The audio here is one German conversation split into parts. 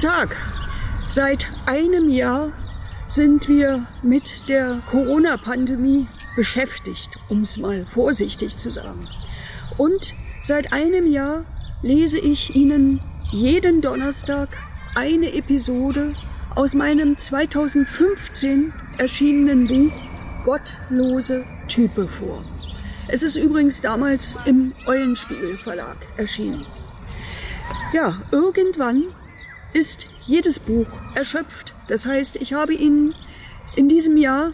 Tag. Seit einem Jahr sind wir mit der Corona-Pandemie beschäftigt, um es mal vorsichtig zu sagen. Und seit einem Jahr lese ich Ihnen jeden Donnerstag eine Episode aus meinem 2015 erschienenen Buch Gottlose Type vor. Es ist übrigens damals im Eulenspiegel Verlag erschienen. Ja, irgendwann ist jedes Buch erschöpft. Das heißt, ich habe Ihnen in diesem Jahr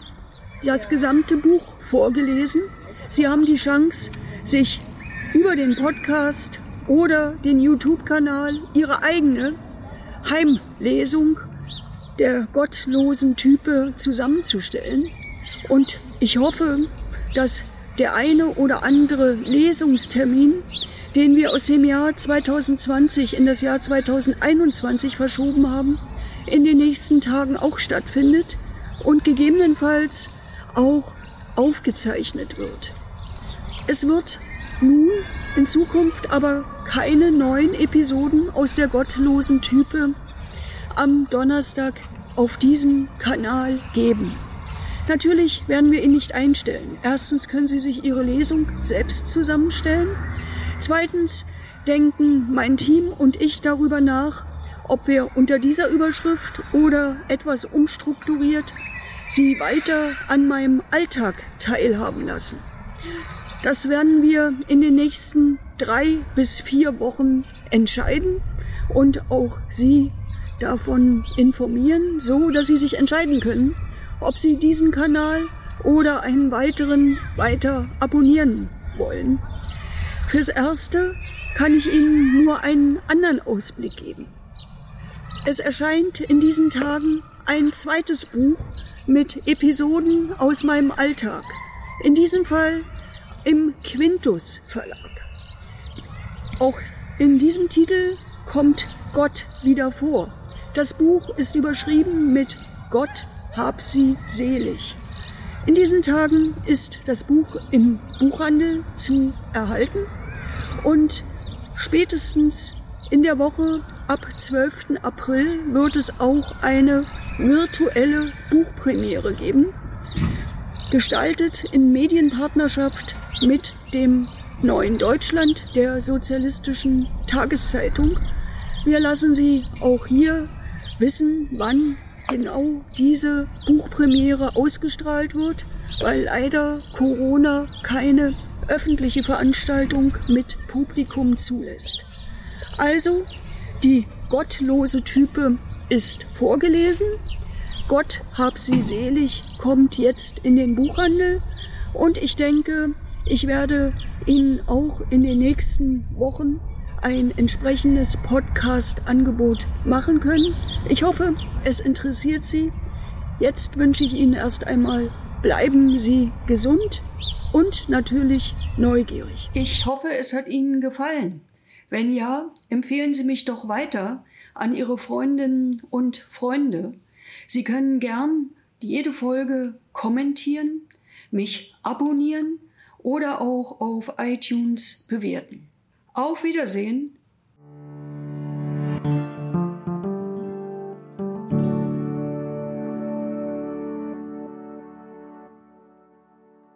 das gesamte Buch vorgelesen. Sie haben die Chance, sich über den Podcast oder den YouTube-Kanal Ihre eigene Heimlesung der gottlosen Type zusammenzustellen. Und ich hoffe, dass der eine oder andere Lesungstermin, den wir aus dem Jahr 2020 in das Jahr 2021 verschoben haben, in den nächsten Tagen auch stattfindet und gegebenenfalls auch aufgezeichnet wird. Es wird nun in Zukunft aber keine neuen Episoden aus der gottlosen Type am Donnerstag auf diesem Kanal geben. Natürlich werden wir ihn nicht einstellen. Erstens können Sie sich Ihre Lesung selbst zusammenstellen. Zweitens denken mein Team und ich darüber nach, ob wir unter dieser Überschrift oder etwas umstrukturiert Sie weiter an meinem Alltag teilhaben lassen. Das werden wir in den nächsten drei bis vier Wochen entscheiden und auch Sie davon informieren, so dass Sie sich entscheiden können, ob Sie diesen Kanal oder einen weiteren weiter abonnieren wollen. Fürs Erste kann ich Ihnen nur einen anderen Ausblick geben. Es erscheint in diesen Tagen ein zweites Buch mit Episoden aus meinem Alltag. In diesem Fall im Quintus Verlag. Auch in diesem Titel kommt Gott wieder vor. Das Buch ist überschrieben mit Gott hab sie selig. In diesen Tagen ist das Buch im Buchhandel zu erhalten und spätestens in der Woche ab 12. April wird es auch eine virtuelle Buchpremiere geben, gestaltet in Medienpartnerschaft mit dem Neuen Deutschland, der sozialistischen Tageszeitung. Wir lassen Sie auch hier wissen, wann genau diese Buchpremiere ausgestrahlt wird, weil leider Corona keine öffentliche Veranstaltung mit Publikum zulässt. Also, die gottlose Type ist vorgelesen. Gott hab sie selig kommt jetzt in den Buchhandel und ich denke, ich werde Ihnen auch in den nächsten Wochen ein entsprechendes Podcast-Angebot machen können. Ich hoffe, es interessiert Sie. Jetzt wünsche ich Ihnen erst einmal, bleiben Sie gesund und natürlich neugierig. Ich hoffe, es hat Ihnen gefallen. Wenn ja, empfehlen Sie mich doch weiter an Ihre Freundinnen und Freunde. Sie können gern jede Folge kommentieren, mich abonnieren oder auch auf iTunes bewerten. Auf Wiedersehen